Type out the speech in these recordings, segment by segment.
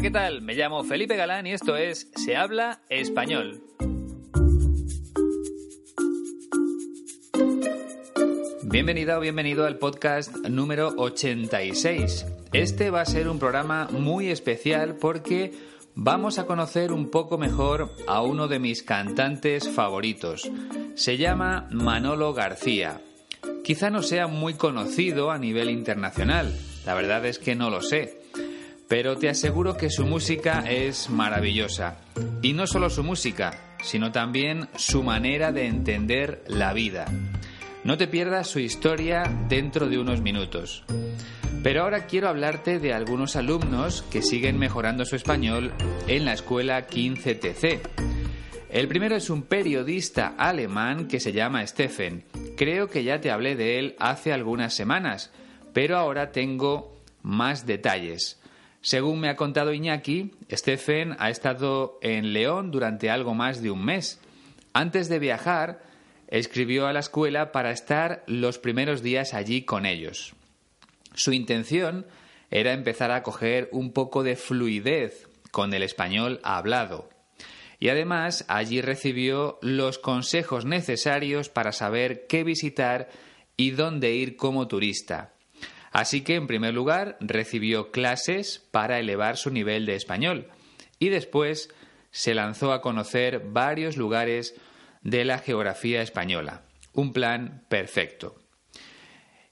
¿Qué tal? Me llamo Felipe Galán y esto es Se habla español. Bienvenida o bienvenido al podcast número 86. Este va a ser un programa muy especial porque vamos a conocer un poco mejor a uno de mis cantantes favoritos. Se llama Manolo García. Quizá no sea muy conocido a nivel internacional, la verdad es que no lo sé pero te aseguro que su música es maravillosa. Y no solo su música, sino también su manera de entender la vida. No te pierdas su historia dentro de unos minutos. Pero ahora quiero hablarte de algunos alumnos que siguen mejorando su español en la escuela 15TC. El primero es un periodista alemán que se llama Stephen. Creo que ya te hablé de él hace algunas semanas, pero ahora tengo más detalles. Según me ha contado Iñaki, Stephen ha estado en León durante algo más de un mes. Antes de viajar, escribió a la escuela para estar los primeros días allí con ellos. Su intención era empezar a coger un poco de fluidez con el español hablado. Y además allí recibió los consejos necesarios para saber qué visitar y dónde ir como turista. Así que, en primer lugar, recibió clases para elevar su nivel de español y después se lanzó a conocer varios lugares de la geografía española. Un plan perfecto.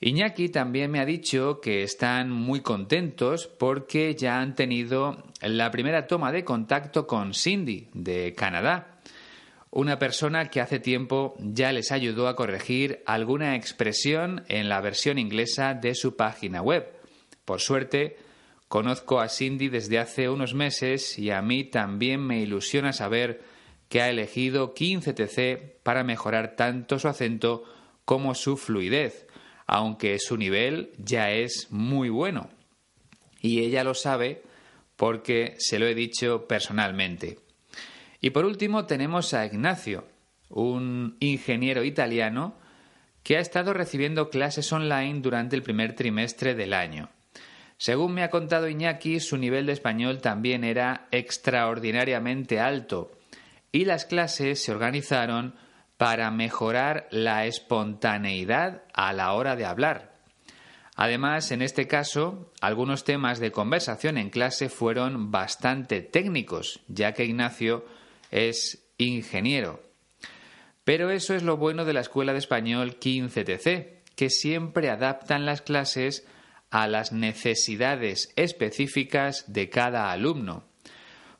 Iñaki también me ha dicho que están muy contentos porque ya han tenido la primera toma de contacto con Cindy de Canadá una persona que hace tiempo ya les ayudó a corregir alguna expresión en la versión inglesa de su página web. Por suerte, conozco a Cindy desde hace unos meses y a mí también me ilusiona saber que ha elegido 15TC para mejorar tanto su acento como su fluidez, aunque su nivel ya es muy bueno. Y ella lo sabe porque se lo he dicho personalmente. Y por último tenemos a Ignacio, un ingeniero italiano que ha estado recibiendo clases online durante el primer trimestre del año. Según me ha contado Iñaki, su nivel de español también era extraordinariamente alto y las clases se organizaron para mejorar la espontaneidad a la hora de hablar. Además, en este caso, algunos temas de conversación en clase fueron bastante técnicos, ya que Ignacio es ingeniero. Pero eso es lo bueno de la Escuela de Español 15TC, que siempre adaptan las clases a las necesidades específicas de cada alumno.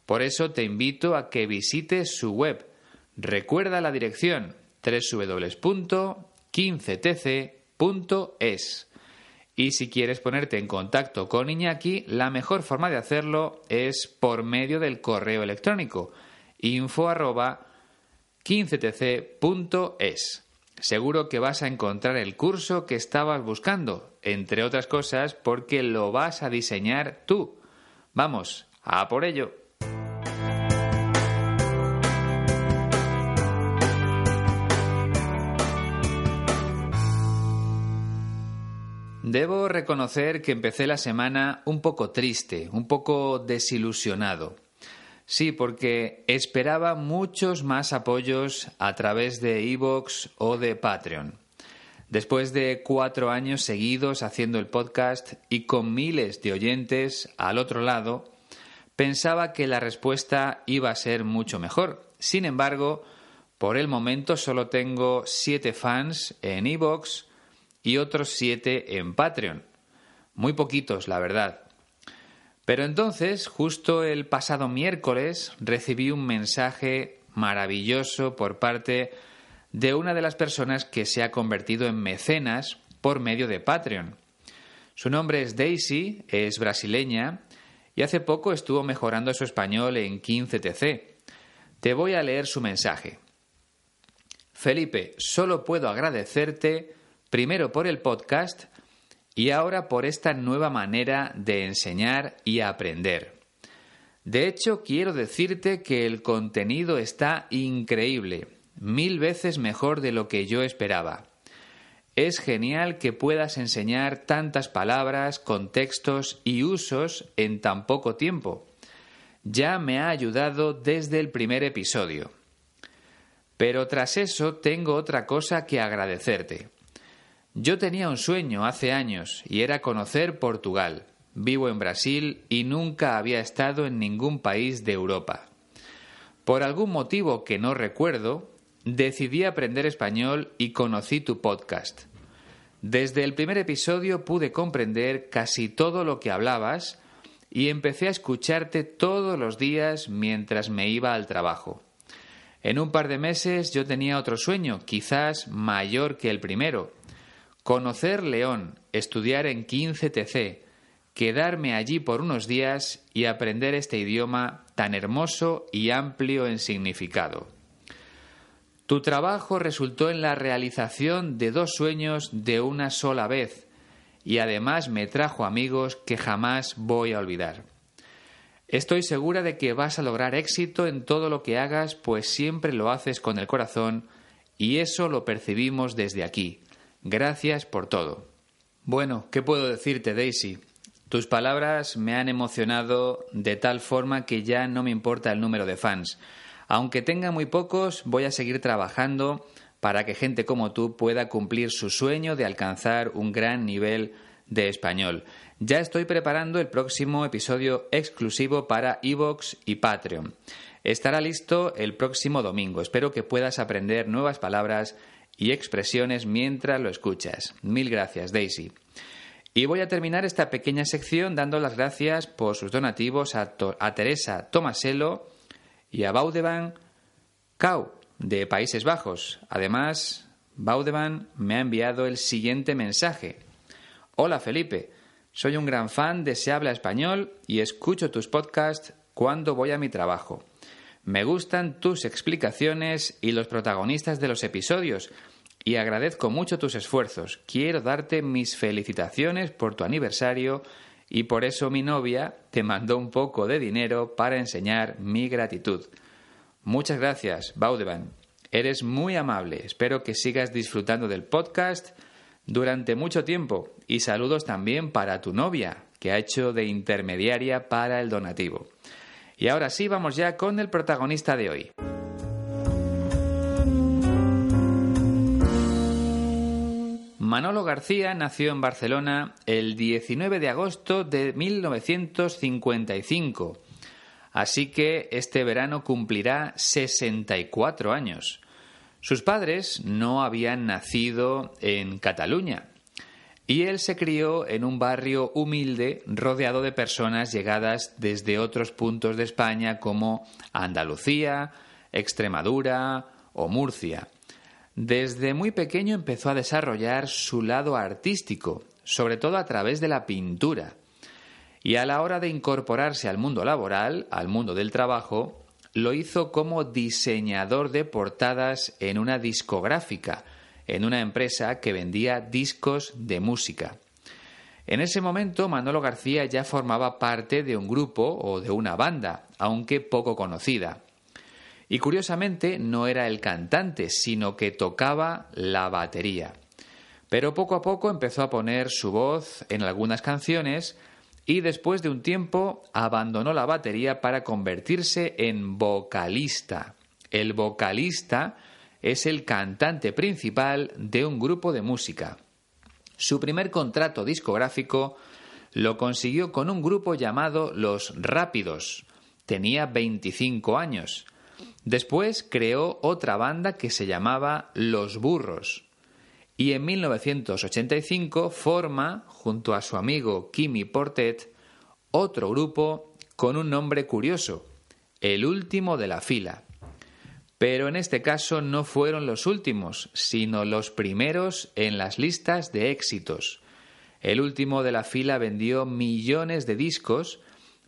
Por eso te invito a que visites su web. Recuerda la dirección www.15tc.es. Y si quieres ponerte en contacto con Iñaki, la mejor forma de hacerlo es por medio del correo electrónico info arroba 15tc.es. Seguro que vas a encontrar el curso que estabas buscando, entre otras cosas porque lo vas a diseñar tú. Vamos, a por ello. Debo reconocer que empecé la semana un poco triste, un poco desilusionado. Sí, porque esperaba muchos más apoyos a través de Evox o de Patreon. Después de cuatro años seguidos haciendo el podcast y con miles de oyentes al otro lado, pensaba que la respuesta iba a ser mucho mejor. Sin embargo, por el momento solo tengo siete fans en Evox y otros siete en Patreon. Muy poquitos, la verdad. Pero entonces, justo el pasado miércoles, recibí un mensaje maravilloso por parte de una de las personas que se ha convertido en mecenas por medio de Patreon. Su nombre es Daisy, es brasileña y hace poco estuvo mejorando su español en 15TC. Te voy a leer su mensaje. Felipe, solo puedo agradecerte primero por el podcast y ahora por esta nueva manera de enseñar y aprender. De hecho, quiero decirte que el contenido está increíble, mil veces mejor de lo que yo esperaba. Es genial que puedas enseñar tantas palabras, contextos y usos en tan poco tiempo. Ya me ha ayudado desde el primer episodio. Pero tras eso tengo otra cosa que agradecerte. Yo tenía un sueño hace años y era conocer Portugal. Vivo en Brasil y nunca había estado en ningún país de Europa. Por algún motivo que no recuerdo, decidí aprender español y conocí tu podcast. Desde el primer episodio pude comprender casi todo lo que hablabas y empecé a escucharte todos los días mientras me iba al trabajo. En un par de meses yo tenía otro sueño, quizás mayor que el primero. Conocer León, estudiar en 15TC, quedarme allí por unos días y aprender este idioma tan hermoso y amplio en significado. Tu trabajo resultó en la realización de dos sueños de una sola vez y además me trajo amigos que jamás voy a olvidar. Estoy segura de que vas a lograr éxito en todo lo que hagas, pues siempre lo haces con el corazón y eso lo percibimos desde aquí. Gracias por todo. Bueno, ¿qué puedo decirte, Daisy? Tus palabras me han emocionado de tal forma que ya no me importa el número de fans. Aunque tenga muy pocos, voy a seguir trabajando para que gente como tú pueda cumplir su sueño de alcanzar un gran nivel de español. Ya estoy preparando el próximo episodio exclusivo para Evox y Patreon. Estará listo el próximo domingo. Espero que puedas aprender nuevas palabras y expresiones mientras lo escuchas. Mil gracias, Daisy. Y voy a terminar esta pequeña sección dando las gracias por sus donativos a, Teresa Tomaselo, y a Baudeban Kau de Países Bajos. Además, Baudeban me ha enviado el siguiente mensaje. Hola Felipe, soy un gran fan de Se habla español y escucho tus podcasts cuando voy a mi trabajo. Me gustan tus explicaciones y los protagonistas de los episodios y agradezco mucho tus esfuerzos. Quiero darte mis felicitaciones por tu aniversario y por eso mi novia te mandó un poco de dinero para enseñar mi gratitud. Muchas gracias, Baudeban. Eres muy amable. Espero que sigas disfrutando del podcast durante mucho tiempo y saludos también para tu novia, que ha hecho de intermediaria para el donativo. Y ahora sí, vamos ya con el protagonista de hoy. Manolo García nació en Barcelona el 19 de agosto de 1955, así que este verano cumplirá 64 años. Sus padres no habían nacido en Cataluña y él se crió en un barrio humilde rodeado de personas llegadas desde otros puntos de España como Andalucía, Extremadura o Murcia. Desde muy pequeño empezó a desarrollar su lado artístico, sobre todo a través de la pintura. Y a la hora de incorporarse al mundo laboral, al mundo del trabajo, lo hizo como diseñador de portadas en una discográfica, en una empresa que vendía discos de música. En ese momento Manolo García ya formaba parte de un grupo o de una banda, aunque poco conocida. Y curiosamente no era el cantante, sino que tocaba la batería. Pero poco a poco empezó a poner su voz en algunas canciones y después de un tiempo abandonó la batería para convertirse en vocalista. El vocalista es el cantante principal de un grupo de música. Su primer contrato discográfico lo consiguió con un grupo llamado Los Rápidos. Tenía 25 años Después creó otra banda que se llamaba Los Burros y en 1985 forma, junto a su amigo Kimi Portet, otro grupo con un nombre curioso, El último de la fila. Pero en este caso no fueron los últimos, sino los primeros en las listas de éxitos. El último de la fila vendió millones de discos,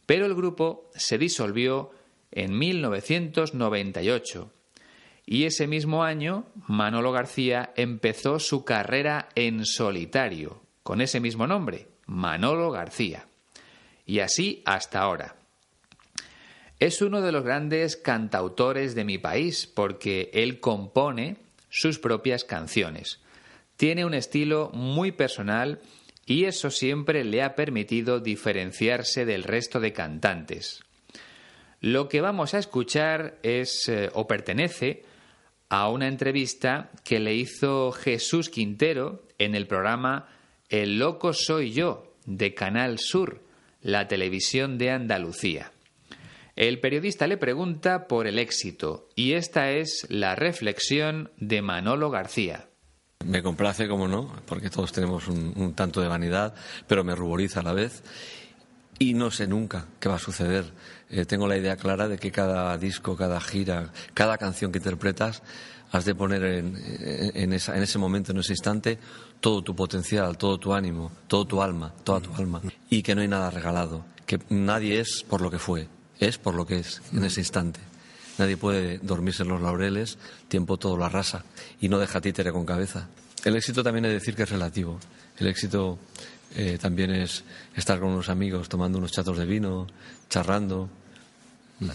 pero el grupo se disolvió en 1998. Y ese mismo año, Manolo García empezó su carrera en solitario, con ese mismo nombre, Manolo García. Y así hasta ahora. Es uno de los grandes cantautores de mi país porque él compone sus propias canciones. Tiene un estilo muy personal y eso siempre le ha permitido diferenciarse del resto de cantantes. Lo que vamos a escuchar es eh, o pertenece a una entrevista que le hizo Jesús Quintero en el programa El loco soy yo de Canal Sur, la televisión de Andalucía. El periodista le pregunta por el éxito y esta es la reflexión de Manolo García. Me complace, como no, porque todos tenemos un, tanto de vanidad, pero me ruboriza a la vez y no sé nunca qué va a suceder. Eh, tengo la idea clara de que cada disco, cada gira, cada canción que interpretas, has de poner en, en, ese momento, en ese instante, todo tu potencial, todo tu ánimo, todo tu alma, toda tu alma. Y que no hay nada regalado, que nadie es por lo que fue, es por lo que es en ese instante. Nadie puede dormirse en los laureles, tiempo todo lo arrasa y no deja títere con cabeza. El éxito también es decir que es relativo. El éxito eh, también es estar con unos amigos tomando unos chatos de vino, charrando,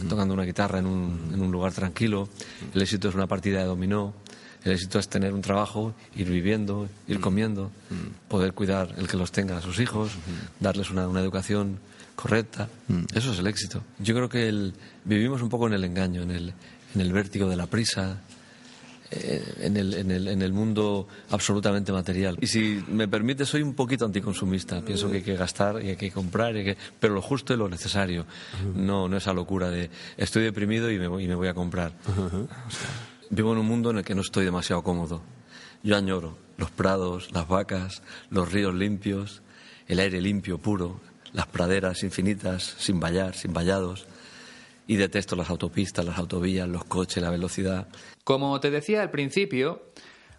tocando una guitarra en un, en un lugar tranquilo. El éxito es una partida de dominó. El éxito es tener un trabajo, ir viviendo, ir comiendo, poder cuidar el que los tenga a sus hijos, darles una, una educación correcta. Eso es el éxito. Yo creo que el, vivimos un poco en el engaño, en el, en el vértigo de la prisa, eh, en, el, en, el, en el mundo absolutamente material. Y si me permite, soy un poquito anticonsumista. Pienso que hay que gastar y hay que comprar, y pero lo justo y lo necesario. No, no esa locura de estoy deprimido y me voy, y me voy a comprar. vivo en un mundo en el que no estoy demasiado cómodo. Yo añoro los prados, las vacas, los ríos limpios, el aire limpio, puro, las praderas infinitas, sin vallar, sin vallados. Y detesto las autopistas, las autovías, los coches, la velocidad. Como te decía al principio,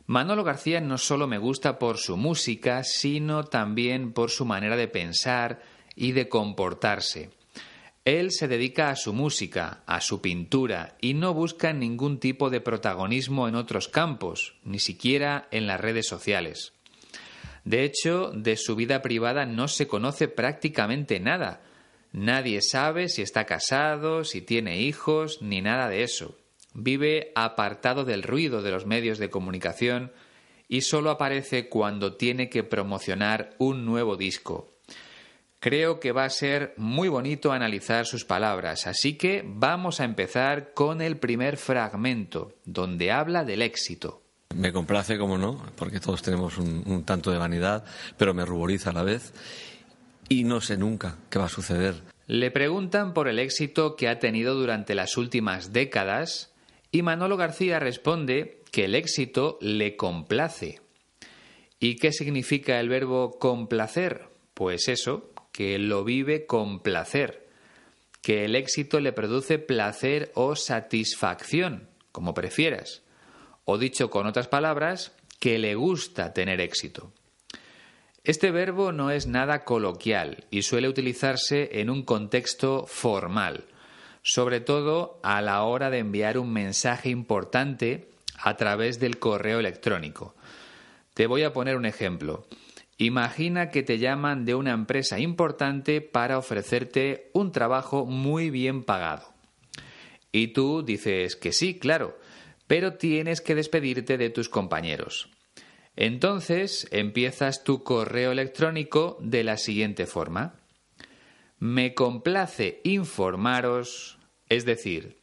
Manolo García no solo me gusta por su música, sino también por su manera de pensar y de comportarse. Él se dedica a su música, a su pintura, y no busca ningún tipo de protagonismo en otros campos, ni siquiera en las redes sociales. De hecho, de su vida privada no se conoce prácticamente nada. Nadie sabe si está casado, si tiene hijos, ni nada de eso. Vive apartado del ruido de los medios de comunicación y solo aparece cuando tiene que promocionar un nuevo disco. Creo que va a ser muy bonito analizar sus palabras, así que vamos a empezar con el primer fragmento, donde habla del éxito. Me complace, como no, porque todos tenemos un, tanto de vanidad, pero me ruboriza a la vez y no sé nunca qué va a suceder. Le preguntan por el éxito que ha tenido durante las últimas décadas y Manolo García responde que el éxito le complace. ¿Y qué significa el verbo complacer? Pues eso, que lo vive con placer, que el éxito le produce placer o satisfacción, como prefieras o dicho con otras palabras, que le gusta tener éxito. Este verbo no es nada coloquial y suele utilizarse en un contexto formal, sobre todo a la hora de enviar un mensaje importante a través del correo electrónico. Te voy a poner un ejemplo. Imagina que te llaman de una empresa importante para ofrecerte un trabajo muy bien pagado. Y tú dices que sí, claro, pero tienes que despedirte de tus compañeros. Entonces empiezas tu correo electrónico de la siguiente forma. Me complace informaros, es decir,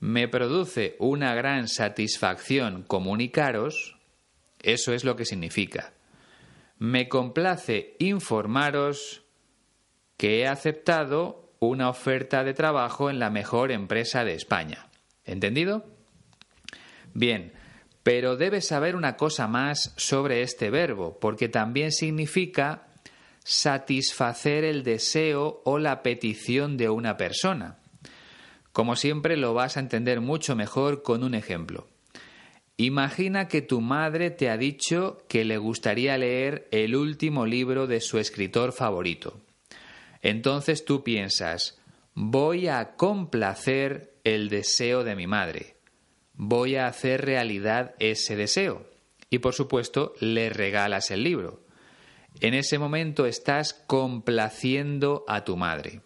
me produce una gran satisfacción comunicaros, eso es lo que significa. Me complace informaros que he aceptado una oferta de trabajo en la mejor empresa de España. ¿Entendido? Bien, pero debes saber una cosa más sobre este verbo, porque también significa satisfacer el deseo o la petición de una persona. Como siempre lo vas a entender mucho mejor con un ejemplo. Imagina que tu madre te ha dicho que le gustaría leer el último libro de su escritor favorito. Entonces tú piensas, voy a complacer el deseo de mi madre. Voy a hacer realidad ese deseo. Y por supuesto, le regalas el libro. En ese momento estás complaciendo a tu madre.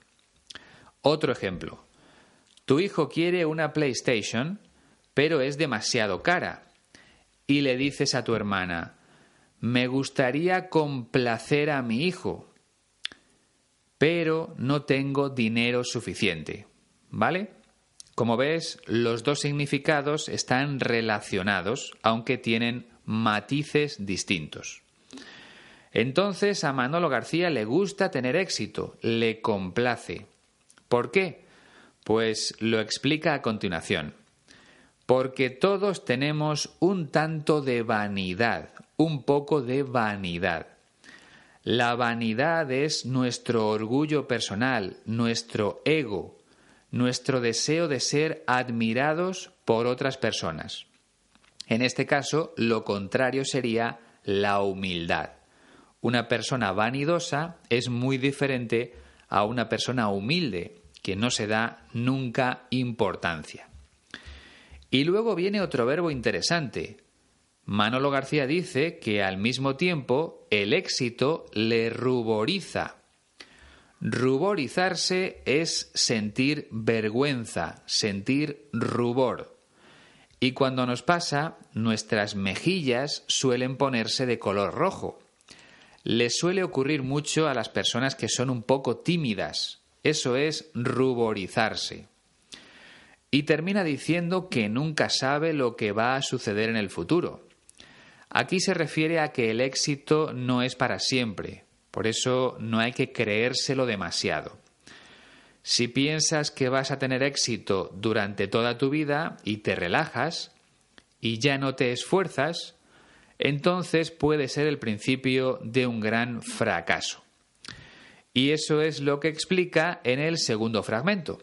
Otro ejemplo. Tu hijo quiere una PlayStation, pero es demasiado cara. Y le dices a tu hermana, me gustaría complacer a mi hijo, pero no tengo dinero suficiente. ¿Vale? Como ves, los dos significados están relacionados, aunque tienen matices distintos. Entonces a Manolo García le gusta tener éxito, le complace. ¿Por qué? Pues lo explica a continuación. Porque todos tenemos un tanto de vanidad, un poco de vanidad. La vanidad es nuestro orgullo personal, nuestro ego, nuestro deseo de ser admirados por otras personas. En este caso, lo contrario sería la humildad. Una persona vanidosa es muy diferente a una persona humilde, que no se da nunca importancia. Y luego viene otro verbo interesante. Manolo García dice que al mismo tiempo el éxito le ruboriza. Ruborizarse es sentir vergüenza, sentir rubor. Y cuando nos pasa, nuestras mejillas suelen ponerse de color rojo le suele ocurrir mucho a las personas que son un poco tímidas. Eso es ruborizarse. Y termina diciendo que nunca sabe lo que va a suceder en el futuro. Aquí se refiere a que el éxito no es para siempre, por eso no hay que creérselo demasiado. Si piensas que vas a tener éxito durante toda tu vida y te relajas y ya no te esfuerzas, entonces puede ser el principio de un gran fracaso. Y eso es lo que explica en el segundo fragmento.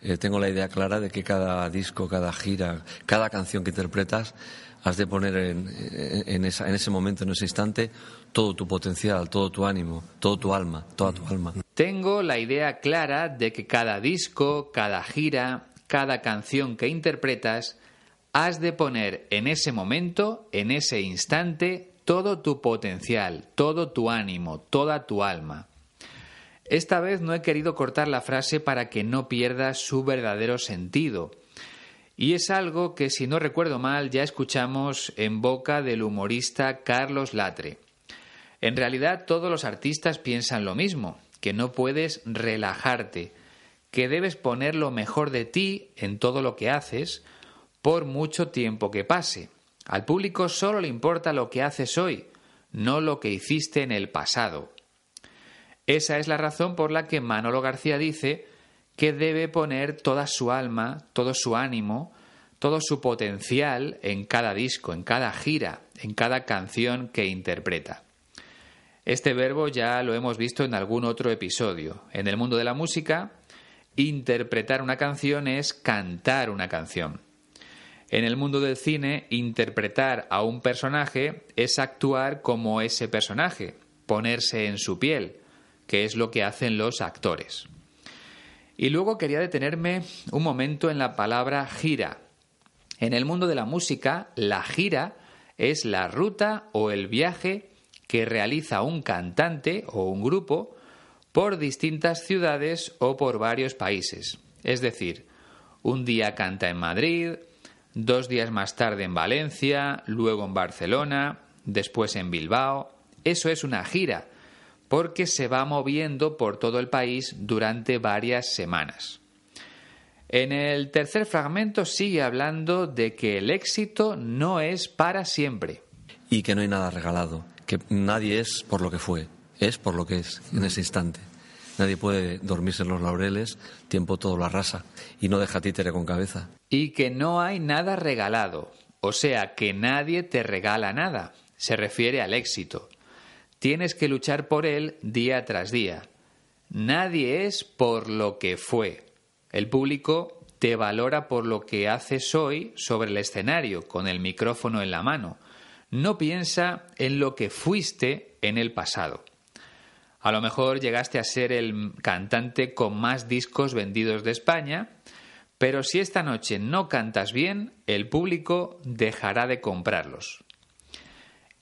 Eh, tengo la idea clara de que cada disco, cada gira, cada canción que interpretas, has de poner en, ese momento, en ese instante, todo tu potencial, todo tu ánimo, todo tu alma, toda tu alma. Tengo la idea clara de que cada disco, cada gira, cada canción que interpretas has de poner en ese momento, en ese instante, todo tu potencial, todo tu ánimo, toda tu alma. Esta vez no he querido cortar la frase para que no pierda su verdadero sentido. Y es algo que, si no recuerdo mal, ya escuchamos en boca del humorista Carlos Latre. En realidad todos los artistas piensan lo mismo, que no puedes relajarte, que debes poner lo mejor de ti en todo lo que haces, por mucho tiempo que pase. Al público solo le importa lo que haces hoy, no lo que hiciste en el pasado. Esa es la razón por la que Manolo García dice que debe poner toda su alma, todo su ánimo, todo su potencial en cada disco, en cada gira, en cada canción que interpreta. Este verbo ya lo hemos visto en algún otro episodio. En el mundo de la música, interpretar una canción es cantar una canción. En el mundo del cine, interpretar a un personaje es actuar como ese personaje, ponerse en su piel, que es lo que hacen los actores. Y luego quería detenerme un momento en la palabra gira. En el mundo de la música, la gira es la ruta o el viaje que realiza un cantante o un grupo por distintas ciudades o por varios países. Es decir, un día canta en Madrid, dos días más tarde en Valencia, luego en Barcelona, después en Bilbao. Eso es una gira, porque se va moviendo por todo el país durante varias semanas. En el tercer fragmento sigue hablando de que el éxito no es para siempre. Y que no hay nada regalado, que nadie es por lo que fue, es por lo que es en ese instante. Nadie puede dormirse en los laureles, tiempo todo lo arrasa y no deja títere con cabeza. Y que no hay nada regalado, o sea, que nadie te regala nada. Se refiere al éxito. Tienes que luchar por él día tras día. Nadie es por lo que fue. El público te valora por lo que haces hoy sobre el escenario, con el micrófono en la mano. No piensa en lo que fuiste en el pasado. A lo mejor llegaste a ser el cantante con más discos vendidos de España, pero si esta noche no cantas bien, el público dejará de comprarlos.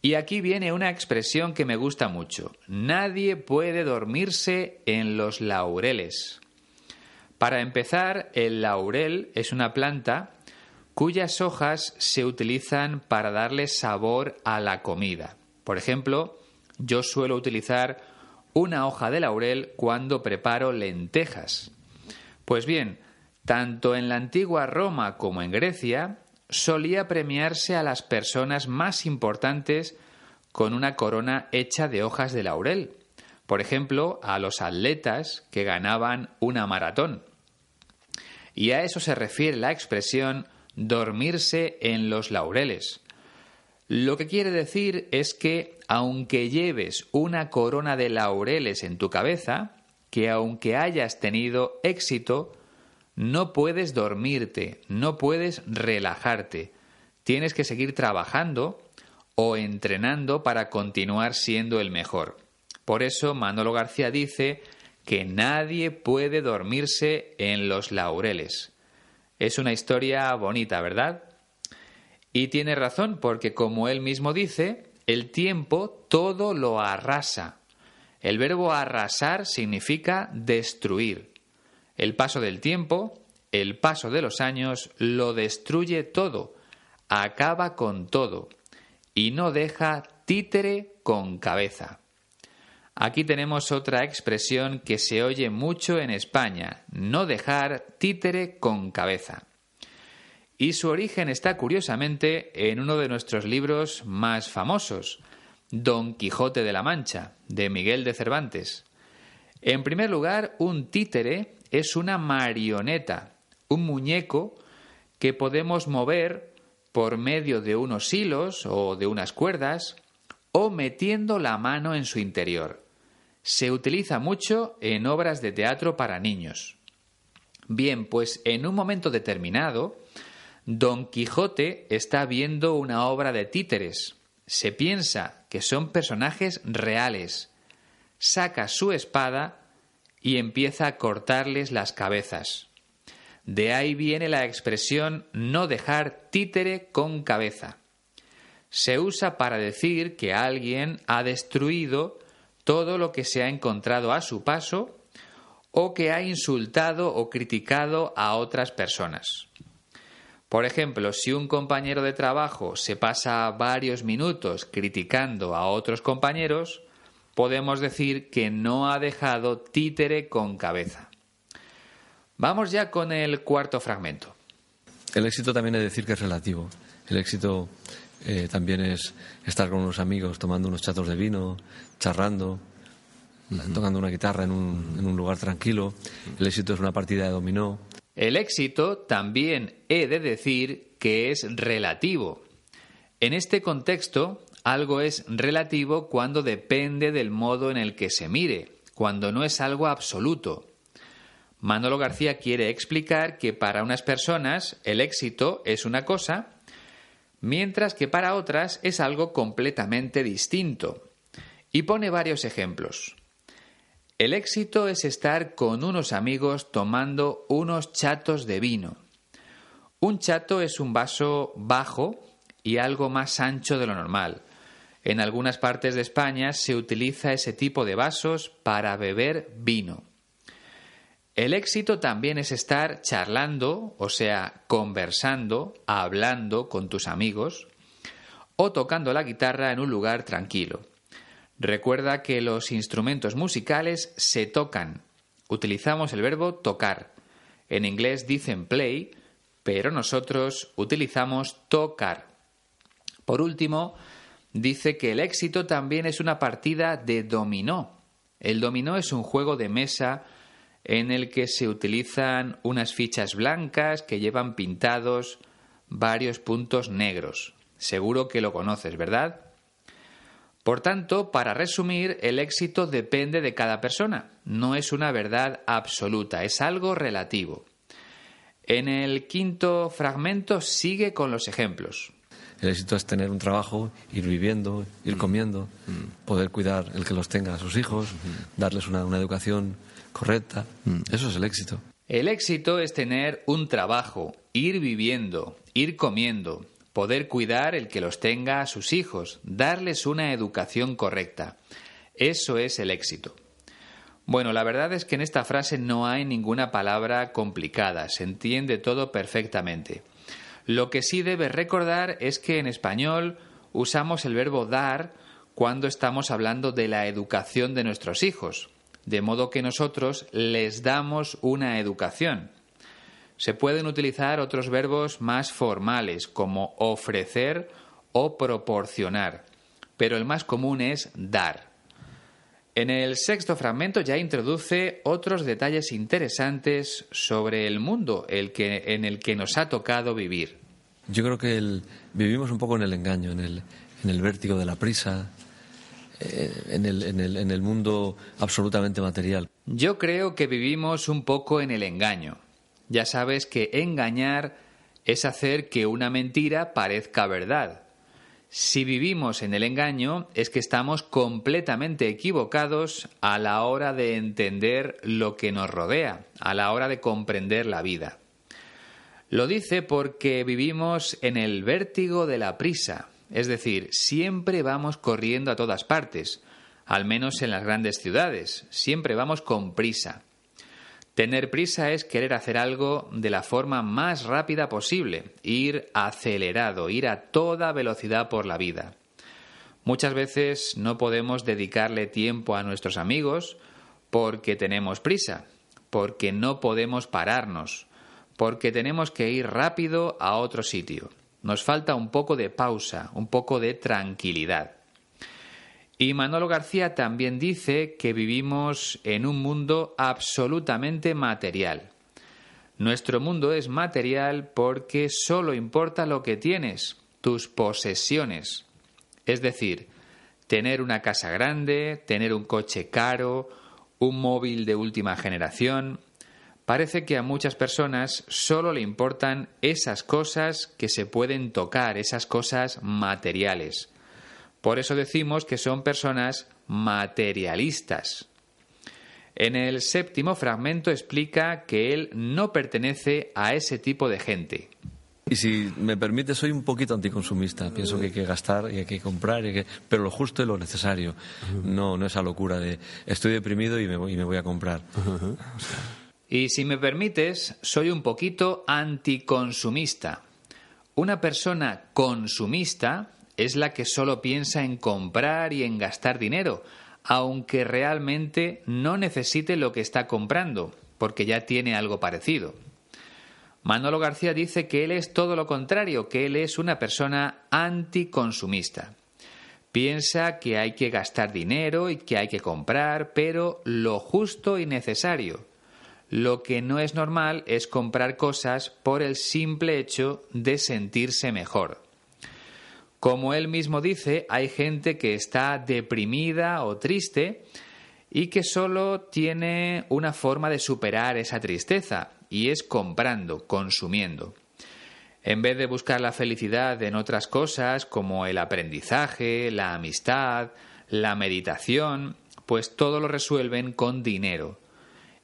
Y aquí viene una expresión que me gusta mucho. Nadie puede dormirse en los laureles. Para empezar, el laurel es una planta cuyas hojas se utilizan para darle sabor a la comida. Por ejemplo, yo suelo utilizar una hoja de laurel cuando preparo lentejas. Pues bien, tanto en la antigua Roma como en Grecia solía premiarse a las personas más importantes con una corona hecha de hojas de laurel. Por ejemplo, a los atletas que ganaban una maratón. Y a eso se refiere la expresión dormirse en los laureles. Lo que quiere decir es que aunque lleves una corona de laureles en tu cabeza, que aunque hayas tenido éxito, no puedes dormirte, no puedes relajarte. Tienes que seguir trabajando o entrenando para continuar siendo el mejor. Por eso Manolo García dice que nadie puede dormirse en los laureles. Es una historia bonita, ¿verdad? Y tiene razón, porque como él mismo dice, el tiempo todo lo arrasa. El verbo arrasar significa destruir. El paso del tiempo, el paso de los años, lo destruye todo, acaba con todo y no deja títere con cabeza. Aquí tenemos otra expresión que se oye mucho en España, no dejar títere con cabeza y su origen está curiosamente en uno de nuestros libros más famosos, Don Quijote de la Mancha, de Miguel de Cervantes. En primer lugar, un títere es una marioneta, un muñeco que podemos mover por medio de unos hilos o de unas cuerdas o metiendo la mano en su interior. Se utiliza mucho en obras de teatro para niños. Bien, pues en un momento determinado, Don Quijote está viendo una obra de títeres. Se piensa que son personajes reales. Saca su espada y empieza a cortarles las cabezas. De ahí viene la expresión no dejar títere con cabeza. Se usa para decir que alguien ha destruido todo lo que se ha encontrado a su paso o que ha insultado o criticado a otras personas. Por ejemplo, si un compañero de trabajo se pasa varios minutos criticando a otros compañeros, podemos decir que no ha dejado títere con cabeza. Vamos ya con el cuarto fragmento. El éxito también es decir que es relativo. El éxito eh, también es estar con unos amigos tomando unos chatos de vino, charrando, tocando una guitarra en un, en un lugar tranquilo. El éxito es una partida de dominó, el éxito también he de decir que es relativo. En este contexto, algo es relativo cuando depende del modo en el que se mire, cuando no es algo absoluto. Manolo García quiere explicar que para unas personas el éxito es una cosa, mientras que para otras es algo completamente distinto. Y pone varios ejemplos. El éxito es estar con unos amigos tomando unos chatos de vino. Un chato es un vaso bajo y algo más ancho de lo normal. En algunas partes de España se utiliza ese tipo de vasos para beber vino. El éxito también es estar charlando, o sea, conversando, hablando con tus amigos, o tocando la guitarra en un lugar tranquilo. Recuerda que los instrumentos musicales se tocan. Utilizamos el verbo tocar. En inglés dicen play, pero nosotros utilizamos tocar. Por último, dice que el éxito también es una partida de dominó. El dominó es un juego de mesa en el que se utilizan unas fichas blancas que llevan pintados varios puntos negros. Seguro que lo conoces, ¿verdad? Por tanto, para resumir, el éxito depende de cada persona, no es una verdad absoluta, es algo relativo. En el quinto fragmento sigue con los ejemplos. El éxito es tener un trabajo, ir viviendo, ir comiendo, poder cuidar el que los tenga a sus hijos, darles una, una educación correcta. Eso es el éxito. El éxito es tener un trabajo, ir viviendo, ir comiendo, poder cuidar el que los tenga a sus hijos, darles una educación correcta. Eso es el éxito. Bueno, la verdad es que en esta frase no hay ninguna palabra complicada, se entiende todo perfectamente. Lo que sí debes recordar es que en español usamos el verbo dar cuando estamos hablando de la educación de nuestros hijos, de modo que nosotros les damos una educación. Se pueden utilizar otros verbos más formales como ofrecer o proporcionar, pero el más común es dar. En el sexto fragmento ya introduce otros detalles interesantes sobre el mundo el que, en el que nos ha tocado vivir. Yo creo que vivimos un poco en el engaño, en el, en el vértigo de la prisa, eh, en, el, en, el, en el mundo absolutamente material. Yo creo que vivimos un poco en el engaño. Ya sabes que engañar es hacer que una mentira parezca verdad. Si vivimos en el engaño es que estamos completamente equivocados a la hora de entender lo que nos rodea, a la hora de comprender la vida. Lo dice porque vivimos en el vértigo de la prisa, es decir, siempre vamos corriendo a todas partes, al menos en las grandes ciudades, siempre vamos con prisa. Tener prisa es querer hacer algo de la forma más rápida posible, ir acelerado, ir a toda velocidad por la vida. Muchas veces no podemos dedicarle tiempo a nuestros amigos porque tenemos prisa, porque no podemos pararnos, porque tenemos que ir rápido a otro sitio. Nos falta un poco de pausa, un poco de tranquilidad. Y Manolo García también dice que vivimos en un mundo absolutamente material. Nuestro mundo es material porque solo importa lo que tienes, tus posesiones. Es decir, tener una casa grande, tener un coche caro, un móvil de última generación. Parece que a muchas personas solo le importan esas cosas que se pueden tocar, esas cosas materiales. Por eso decimos que son personas materialistas. En el séptimo fragmento explica que él no pertenece a ese tipo de gente. Y si me permite, soy un poquito anticonsumista. Pienso que hay que gastar y hay que comprar, pero lo justo y lo necesario. No, no esa locura de estoy deprimido y me voy, y me voy a comprar. Y si me permites, soy un poquito anticonsumista. Una persona consumista es la que solo piensa en comprar y en gastar dinero, aunque realmente no necesite lo que está comprando, porque ya tiene algo parecido. Manolo García dice que él es todo lo contrario, que él es una persona anticonsumista. Piensa que hay que gastar dinero y que hay que comprar, pero lo justo y necesario. Lo que no es normal es comprar cosas por el simple hecho de sentirse mejor. Como él mismo dice, hay gente que está deprimida o triste y que solo tiene una forma de superar esa tristeza, y es comprando, consumiendo. En vez de buscar la felicidad en otras cosas como el aprendizaje, la amistad, la meditación, pues todo lo resuelven con dinero.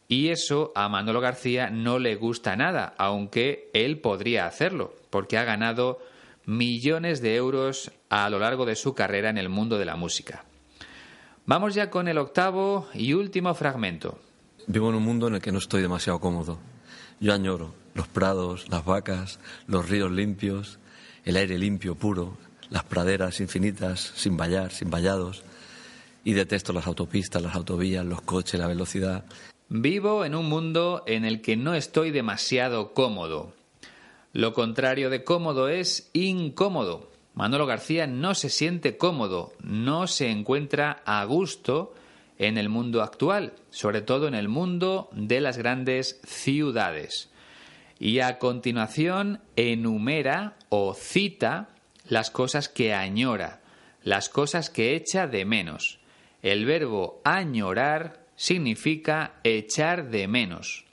Y eso a Manolo García no le gusta nada, aunque él podría hacerlo, porque ha ganado millones de euros a lo largo de su carrera en el mundo de la música. Vamos ya con el octavo y último fragmento. Vivo en un mundo en el que no estoy demasiado cómodo. Yo añoro los prados, las vacas, los ríos limpios, el aire limpio, puro, las praderas infinitas, sin vallar, sin vallados. Y detesto las autopistas, las autovías, los coches, la velocidad. Vivo en un mundo en el que no estoy demasiado cómodo. Lo contrario de cómodo es incómodo. Manolo García no se siente cómodo, no se encuentra a gusto en el mundo actual, sobre todo en el mundo de las grandes ciudades. Y a continuación enumera o cita las cosas que añora, las cosas que echa de menos. El verbo añorar significa echar de menos.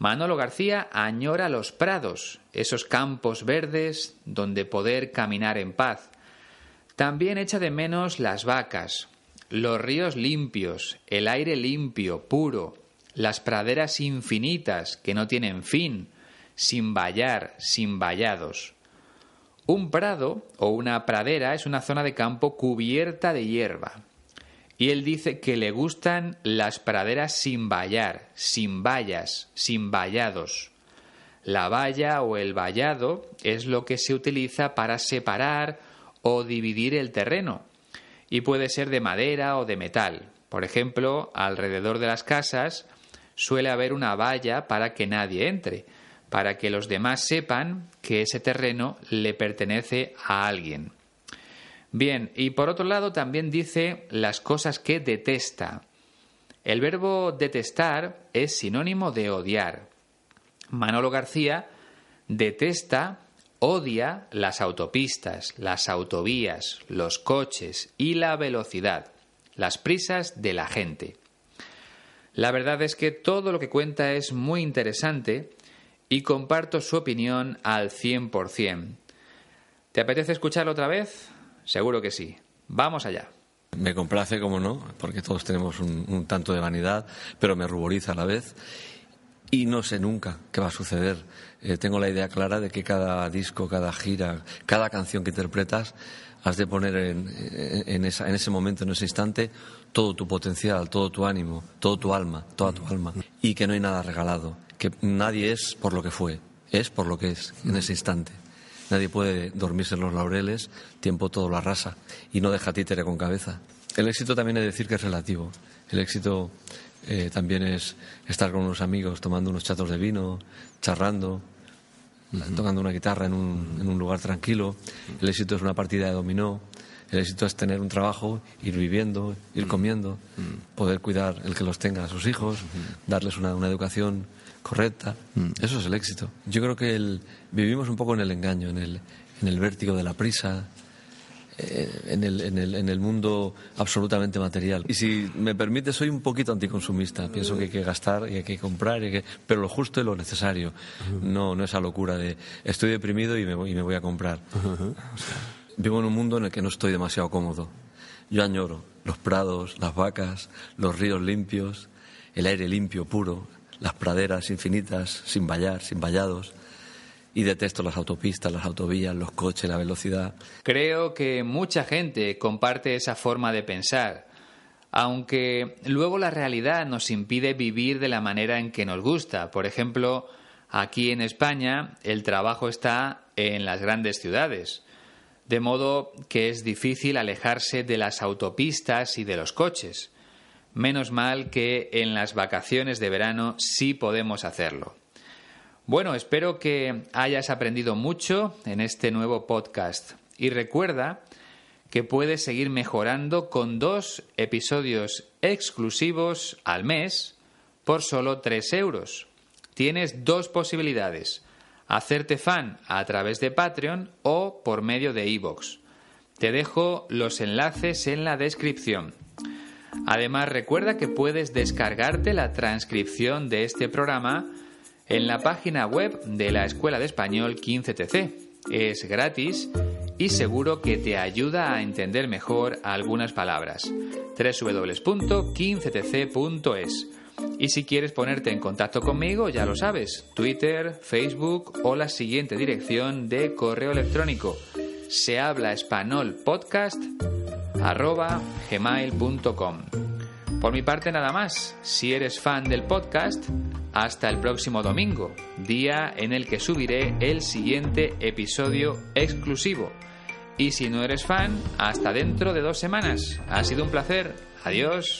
Manolo García añora los prados, esos campos verdes donde poder caminar en paz. También echa de menos las vacas, los ríos limpios, el aire limpio, puro, las praderas infinitas que no tienen fin, sin vallar, sin vallados. Un prado o una pradera es una zona de campo cubierta de hierba. Y él dice que le gustan las praderas sin vallar, sin vallas, sin vallados. La valla o el vallado es lo que se utiliza para separar o dividir el terreno, y puede ser de madera o de metal. Por ejemplo, alrededor de las casas suele haber una valla para que nadie entre, para que los demás sepan que ese terreno le pertenece a alguien. Bien, y por otro lado también dice las cosas que detesta. El verbo detestar es sinónimo de odiar. Manolo García detesta, odia las autopistas, las autovías, los coches y la velocidad, las prisas de la gente. La verdad es que todo lo que cuenta es muy interesante y comparto su opinión al 100%. ¿Te apetece escucharlo otra vez? Seguro que sí. Vamos allá. Me complace, como no, porque todos tenemos un, tanto de vanidad, pero me ruboriza a la vez. Y no sé nunca qué va a suceder. Eh, tengo la idea clara de que cada disco, cada gira, cada canción que interpretas, has de poner en, en, ese momento, en ese instante, todo tu potencial, todo tu ánimo, todo tu alma, toda tu alma. Y que no hay nada regalado que nadie es por lo que fue, es por lo que es en ese instante. Nadie puede dormirse en los laureles, tiempo todo lo arrasa y no deja títere con cabeza. El éxito también es decir que es relativo. El éxito eh, también es estar con unos amigos tomando unos chatos de vino, charrando, tocando una guitarra en un, en un lugar tranquilo. El éxito es una partida de dominó. El éxito es tener un trabajo, ir viviendo, ir comiendo, poder cuidar el que los tenga a sus hijos, darles una, una educación correcta. Mm. Eso es el éxito. Yo creo que el, vivimos un poco en el engaño, en el, en el vértigo de la prisa, eh, en, el, en, el, en el mundo absolutamente material. Y si me permite, soy un poquito anticonsumista. Pienso que hay que gastar y hay que comprar, y que, pero lo justo y lo necesario. No, no esa locura de estoy deprimido y me voy, y me voy a comprar. vivo en un mundo en el que no estoy demasiado cómodo. Yo añoro los prados, las vacas, los ríos limpios, el aire limpio, puro, las praderas infinitas, sin vallar, sin vallados. Y detesto las autopistas, las autovías, los coches, la velocidad. Creo que mucha gente comparte esa forma de pensar, aunque luego la realidad nos impide vivir de la manera en que nos gusta. Por ejemplo, aquí en España el trabajo está en las grandes ciudades, de modo que es difícil alejarse de las autopistas y de los coches. Menos mal que en las vacaciones de verano sí podemos hacerlo. Bueno, espero que hayas aprendido mucho en este nuevo podcast y recuerda que puedes seguir mejorando con dos episodios exclusivos al mes por solo 3 euros. Tienes dos posibilidades, hacerte fan a través de Patreon o por medio de iVoox. Te dejo los enlaces en la descripción. Además, recuerda que puedes descargarte la transcripción de este programa en la página web de la Escuela de Español 15TC. Es gratis y seguro que te ayuda a entender mejor algunas palabras. www.15tc.es. Y si quieres ponerte en contacto conmigo, ya lo sabes, Twitter, Facebook o la siguiente dirección de correo electrónico. Se habla arroba gmail.com. Por mi parte nada más, si eres fan del podcast, hasta el próximo domingo, día en el que subiré el siguiente episodio exclusivo. Y si no eres fan, hasta dentro de dos semanas. Ha sido un placer. Adiós.